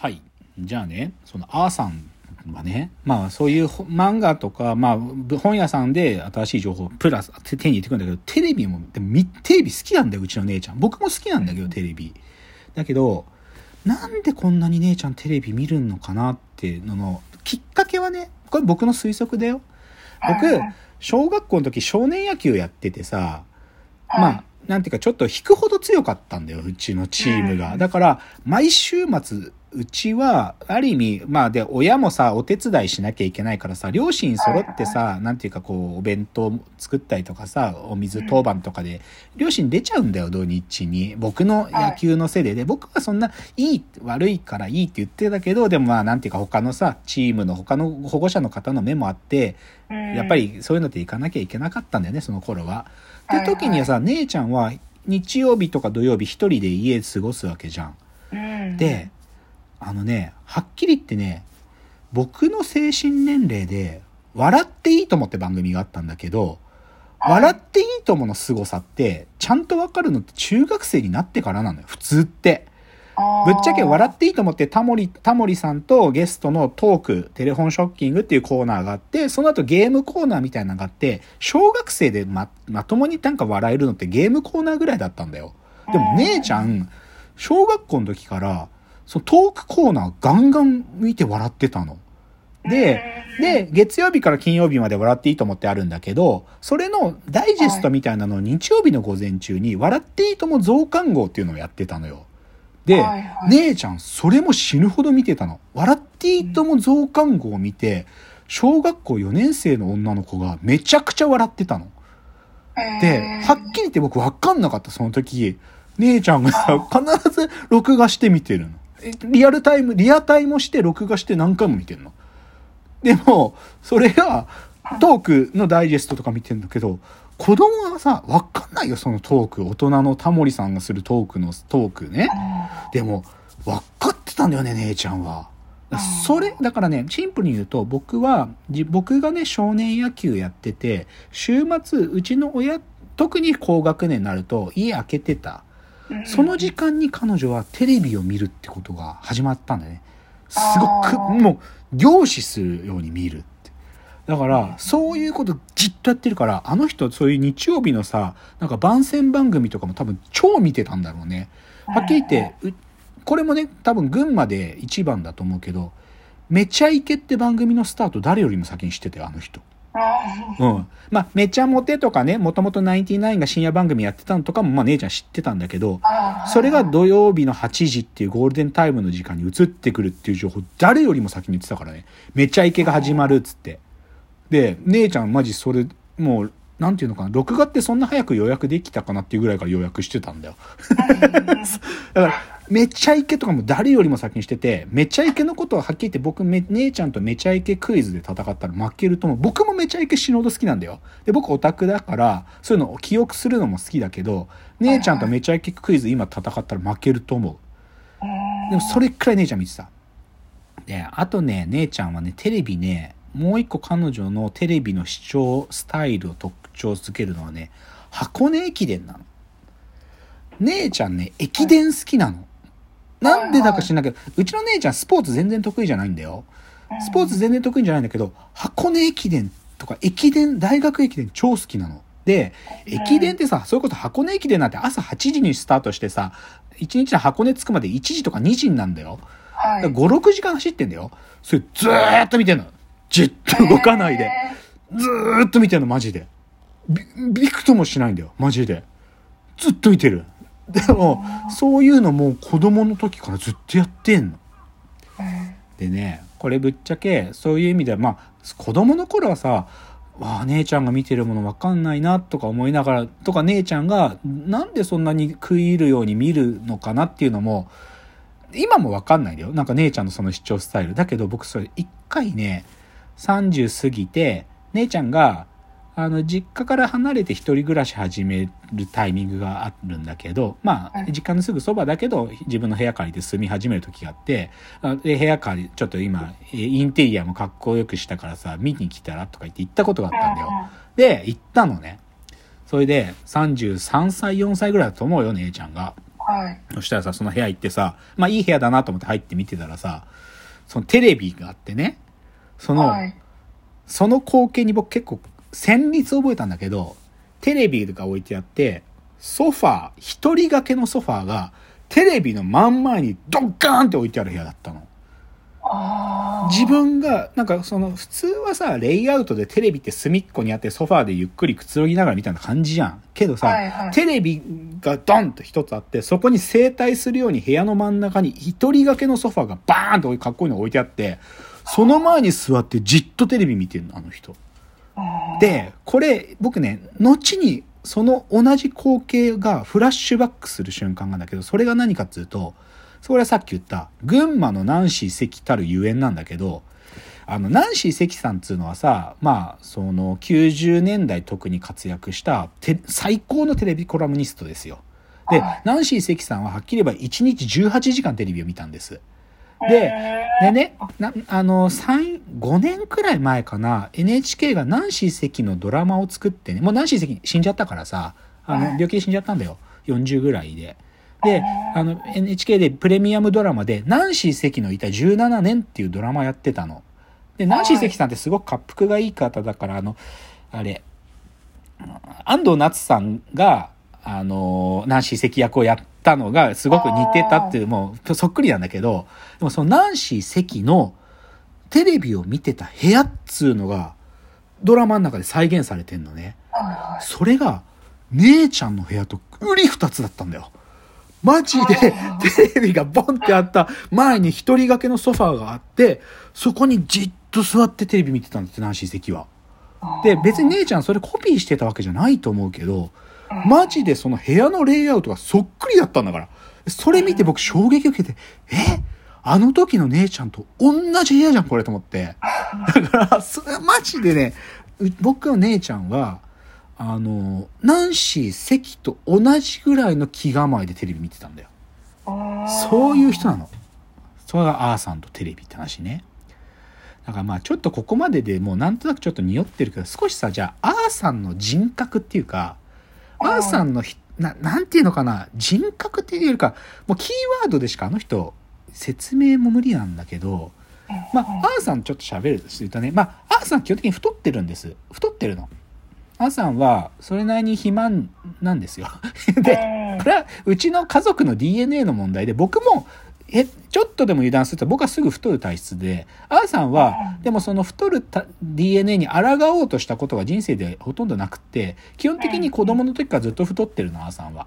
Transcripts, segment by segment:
はい。じゃあね、その、あーさんはね、まあそういう漫画とか、まあ本屋さんで新しい情報プラス手に入れてくるんだけど、テレビも、でもテレビ好きなんだよ、うちの姉ちゃん。僕も好きなんだけど、テレビ。だけど、なんでこんなに姉ちゃんテレビ見るのかなっていうのの、きっかけはね、これ僕の推測だよ。僕、小学校の時少年野球やっててさ、まあ、なんていうかちょっと引くほど強かったんだよ、うちのチームが。だから、毎週末、うちは、ある意味、まあで、親もさ、お手伝いしなきゃいけないからさ、両親揃ってさ、なんていうかこう、お弁当作ったりとかさ、お水当番とかで、両親出ちゃうんだよ、土日に。僕の野球のせいで。で、僕はそんな、いい、悪いからいいって言ってたけど、でもまあ、なんていうか他のさ、チームの他の保護者の方の目もあって、やっぱりそういうのって行かなきゃいけなかったんだよね、その頃は。って時にはさ、姉ちゃんは日曜日とか土曜日一人で家過ごすわけじゃん。で、あのね、はっきり言ってね、僕の精神年齢で、笑っていいともって番組があったんだけど、笑っていいともの凄さって、ちゃんとわかるのって中学生になってからなのよ、普通って。ぶっちゃけ笑っていいと思ってタモリ、タモリさんとゲストのトーク、テレフォンショッキングっていうコーナーがあって、その後ゲームコーナーみたいなのがあって、小学生でま、まともになんか笑えるのってゲームコーナーぐらいだったんだよ。でも姉ちゃん、小学校の時から、そのトークコーナーガンガン見て笑ってたの。で、で、月曜日から金曜日まで笑っていいと思ってあるんだけど、それのダイジェストみたいなのを日曜日の午前中に、笑っていいとも増刊号っていうのをやってたのよ。で、はいはい姉ちゃんそれも死ぬほど見てたの。笑っていいとも増刊号を見て、小学校4年生の女の子がめちゃくちゃ笑ってたの。で、はっきり言って僕わかんなかった、その時。姉ちゃんがさ、必ず録画して見てるの。リアルタイム、リアタイもして録画して何回も見てるの。でも、それが、トークのダイジェストとか見てんだけど、子供はさ、わかんないよ、そのトーク。大人のタモリさんがするトークのトークね。でも、分かってたんだよね、姉ちゃんは。それ、だからね、シンプルに言うと、僕は、僕がね、少年野球やってて、週末、うちの親、特に高学年になると、家開けてた。その時間に彼女はテレビを見るってことが始まったんだよね。すごく、もう、凝視するように見るって。だから、そういうことじっとやってるから、あの人、そういう日曜日のさ、なんか番宣番組とかも多分超見てたんだろうね。はっきり言って、うこれもね、多分群馬で一番だと思うけど、めちゃイケって番組のスタート誰よりも先に知ってたよ、あの人。うん。まあ、めちゃモテとかね、もともとナインティナインが深夜番組やってたのとかも、まあ、姉ちゃん知ってたんだけど、それが土曜日の8時っていうゴールデンタイムの時間に移ってくるっていう情報、誰よりも先に言ってたからね。めちゃイケが始まるっつって。で、姉ちゃんマジそれ、もう、なんていうのかな、録画ってそんな早く予約できたかなっていうぐらいから予約してたんだよ。だから、めちゃイケとかも誰よりも先にしてて、めちゃイケのことははっきり言って僕め、姉ちゃんとめちゃイケクイズで戦ったら負けると思う。僕もめちゃイケ死ぬほど好きなんだよ。で、僕オタクだから、そういうのを記憶するのも好きだけど、姉ちゃんとめちゃイケクイズ今戦ったら負けると思う。でもそれくらい姉ちゃん見てた。で、あとね、姉ちゃんはね、テレビね、もう一個彼女のテレビの視聴スタイルを特徴づけるのはね、箱根駅伝なの。姉ちゃんね、駅伝好きなの。なんでだか知んないけど、うちの姉ちゃんスポーツ全然得意じゃないんだよ。スポーツ全然得意じゃないんだけど、箱根駅伝とか駅伝、大学駅伝超好きなの。で、駅伝ってさ、そういうこと箱根駅伝なんて朝8時にスタートしてさ、1日の箱根着くまで1時とか2時になんだよ。はいだから5、6時間走ってんだよ。それずーっと見てんの。じっと動かないで。ずーっと見てんの、マジで。び、びくともしないんだよ、マジで。ずっと見てる。でも、そういうのも子供の時からずっとやってんの。でね、これぶっちゃけ、そういう意味では、まあ、子供の頃はさ、わあ、姉ちゃんが見てるものわかんないな、とか思いながら、とか姉ちゃんが、なんでそんなに食い入るように見るのかなっていうのも、今もわかんないんだよ。なんか姉ちゃんのその視聴スタイル。だけど僕それ一回ね、30過ぎて、姉ちゃんが、あの、実家から離れて一人暮らし始めるタイミングがあるんだけど、まあは、い実家のすぐそばだけど、自分の部屋借りて住み始める時があって、あで、部屋借り、ちょっと今、えインテリアもかっこよくしたからさ、見に来たらとか言って行ったことがあったんだよ。で、行ったのね。それで、33歳、4歳ぐらいだと思うよ、姉ちゃんが。はい。そしたらさ、その部屋行ってさ、まあいい部屋だなと思って入って見てたらさ、そのテレビがあってね、その、はい。その光景に僕結構旋律覚えたんだけど、テレビが置いてあって、ソファー、一人掛けのソファーが、テレビの真ん前にドッカーンって置いてある部屋だったの。自分が、なんかその、普通はさ、レイアウトでテレビって隅っこにあってソファーでゆっくりくつろぎながらみたいな感じじゃん。けどさ、はいはいテレビがドンと一つあって、そこに整体するように部屋の真ん中に一人掛けのソファーがバーンとかっこいいの置いてあって、その前に座ってじっとテレビ見てるの、あの人。で、これ、僕ね、後に、その同じ光景がフラッシュバックする瞬間があるんだけど、それが何かっていうと、それはさっき言った、群馬のナンシー関たるゆえんなんだけど、あの、ナンシー関さんっていうのはさ、まあ、その、90年代特に活躍した、て最高のテレビコラムニストですよ。ではい、ナンシー関さんははっきり言えば1日18時間テレビを見たんです。で、でね、なあの、3、5年くらい前かな、NHK がナンシー関のドラマを作ってね、もうナンシー関死んじゃったからさ、あの、はい病気で死んじゃったんだよ。40ぐらいで。で、あの、NHK でプレミアムドラマで、ナンシー関のいた17年っていうドラマやってたの。で、ナンシー関さんってすごく滑腹がいい方だから、あの、あれ、安藤夏さんが、あの、ナンシー関役をやったのがすごく似てたっていう、もうそっくりなんだけど、でもそのナンシー関のテレビを見てた部屋っつうのが、ドラマの中で再現されてんのね。それが、姉ちゃんの部屋と売り二つだったんだよ。マジで、テレビがボンってあった前に一人掛けのソファーがあって、そこにじっと座ってテレビ見てたんだって、ナンシー関は。で、別に姉ちゃんそれコピーしてたわけじゃないと思うけど、マジでその部屋のレイアウトがそっくりだったんだから。それ見て僕衝撃受けて、え？あの時の姉ちゃんと同じ部屋じゃん、これと思って。だから、それマジでね、う僕の姉ちゃんは、あの、ナンシー関と同じぐらいの気構えでテレビ見てたんだよ。い。そういう人なの。それがアーさんとテレビって話ね。だからまあちょっとここまででもうなんとなくちょっと匂ってるけど、少しさ、じゃあ、アーさんの人格っていうか、アーさんのひな、なんていうのかな、人格っていうよりか、もうキーワードでしかあの人、説明も無理なんだけど、まあ、アーさんちょっと喋るとするとね、まあ、アーさん基本的に太ってるんです。太ってるの。アーさんは、それなりに肥満なんですよ。で、これはうちの家族の DNA の問題で、僕も、え、ちょっとでも油断すると僕はすぐ太る体質で、アーさんは、でもその太るた DNA に抗おうとしたことが人生でほとんどなくって、基本的に子供の時からずっと太ってるの、アーさんは。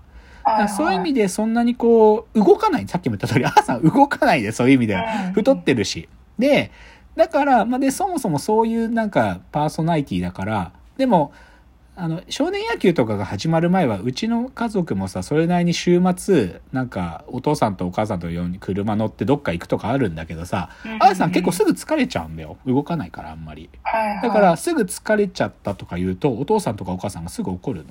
そういう意味でそんなにこう、動かない。さっきも言った通り、アーさん動かないで、そういう意味では。太ってるし。で、だから、まあ、で、そもそもそういうなんかパーソナリティだから、でも、あの、少年野球とかが始まる前は、うちの家族もさ、それなりに週末、なんか、お父さんとお母さんとように車乗ってどっか行くとかあるんだけどさ、あーさん結構すぐ疲れちゃうんだよ。動かないから、あんまり。だから、すぐ疲れちゃったとか言うと、お父さんとかお母さんがすぐ怒るの。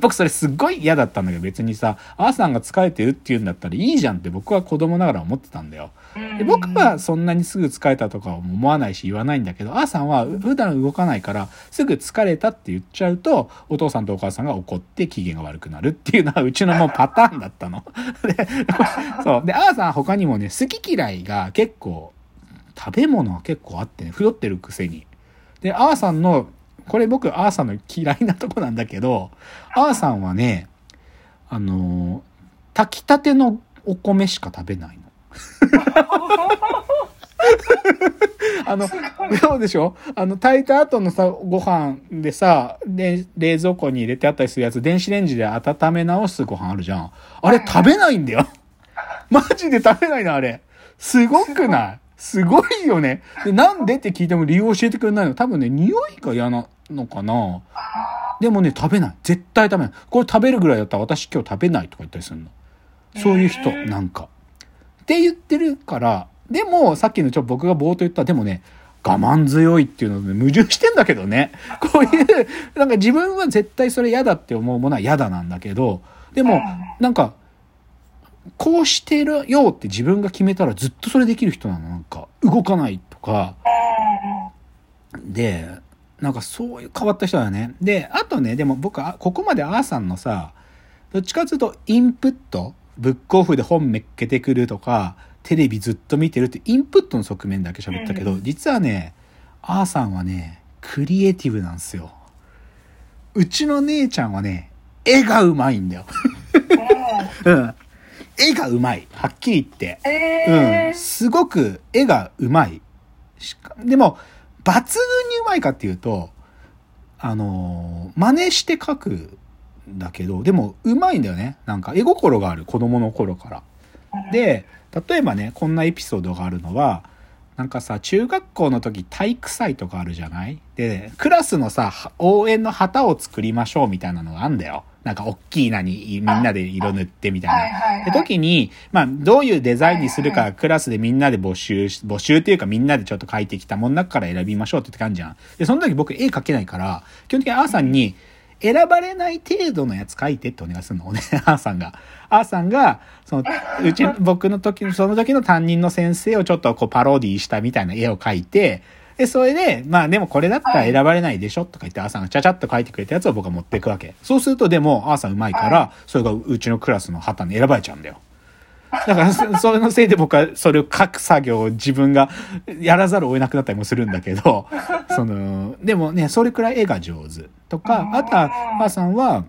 僕それすっごい嫌だったんだけど、別にさ、あーさんが疲れてるって言うんだったらいいじゃんって僕は子供ながら思ってたんだよ。で僕はそんなにすぐ疲れたとか思わないし言わないんだけど、あーさんは普段動かないから、すぐ疲れたって言っちゃうと、お父さんとお母さんが怒って機嫌が悪くなるっていうのはうちのもうパターンだったの。で、そう。で、あーさん他にもね、好き嫌いが結構、食べ物は結構あってね、太ってるくせに。で、あーさんの、これ僕、あーさんの嫌いなとこなんだけど、あーさんはね、あの炊きたてのお米しか食べない。あの、そうでしょ？あの、炊いた後のさ、ご飯でさ、で、冷蔵庫に入れてあったりするやつ、電子レンジで温め直すご飯あるじゃん。あれ食べないんだよ。マジで食べないの、あれ。すごくない？すごいよね。で、なんでって聞いても理由教えてくれないの。多分ね、匂いが嫌なのかな。でもね、食べない。絶対食べない。これ食べるぐらいだったら私今日食べないとか言ったりするの。そういう人、なんか。って言ってるから、でも、さっきのちょ僕が冒頭言った、でもね、我慢強いっていうので矛盾してんだけどね。こういう、なんか自分は絶対それ嫌だって思うものは嫌だなんだけど、でも、なんか、こうしてるよって自分が決めたらずっとそれできる人なの。なんか、動かないとか。で、なんかそういう変わった人だね。で、あとね、でも僕は、ここまでアーさんのさ、どっちかというとインプット、ブックオフで本めっけてくるとか、テレビずっと見てるってインプットの側面だけ喋ったけど、うん実はね、あーさんはね、クリエイティブなんですよ。うちの姉ちゃんはね、絵がうまいんだよ。うん。絵がうまい。はっきり言って。えうん。ー、すごく絵がうまい。しかでも、抜群にうまいかっていうと、あのー真似して描くんだけど、でもうまいんだよね。なんか絵心がある。子供の頃から。で、例えばね、こんなエピソードがあるのは、なんかさ、中学校の時体育祭とかあるじゃない？で、クラスのさ、は応援の旗を作りましょうみたいなのがあんだよ。なんか、おっきいなにみんなで色塗ってみたいな。で時に、まあ、どういうデザインにするか、クラスでみんなで募集し、募集っていうかみんなでちょっと書いてきたもの中から選びましょうって感じじゃん。で、その時僕絵描けないから、基本的にアーさんに、選ばれない程度のやつ書いてってお願いするの、おね、アーさんが。アーさんが、その、うち、僕の時の、その時の担任の先生をちょっとこうパロディしたみたいな絵を描いて、で、それで、まあでもこれだったら選ばれないでしょとか言って、アーさんがちゃちゃっと書いてくれたやつを僕は持っていくわけ。そうするとでも、アーさんうまいから、それがうちのクラスの旗に選ばれちゃうんだよ。だからそ、それのせいで僕はそれを書く作業を自分がやらざるを得なくなったりもするんだけど、その、でもね、それくらい絵が上手とか、あとは、母さんは、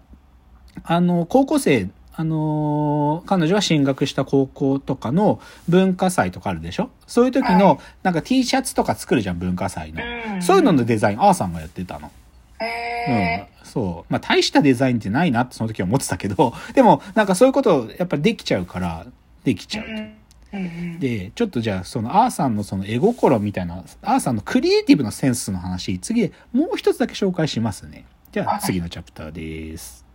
あの、高校生、あの、彼女は進学した高校とかの文化祭とかあるでしょ？そういう時はの、なんか T シャツとか作るじゃん、文化祭の。うんそういうののデザイン、あーさんがやってたの。えうん、そう。まあ、大したデザインってないなってその時は思ってたけど、でも、なんかそういうことやっぱりできちゃうから、できちゃうと。で、ちょっとじゃあ、その、アーさんのその絵心みたいな、アーさんのクリエイティブなセンスの話、次でもう一つだけ紹介しますね。じゃあ、はい次のチャプターです。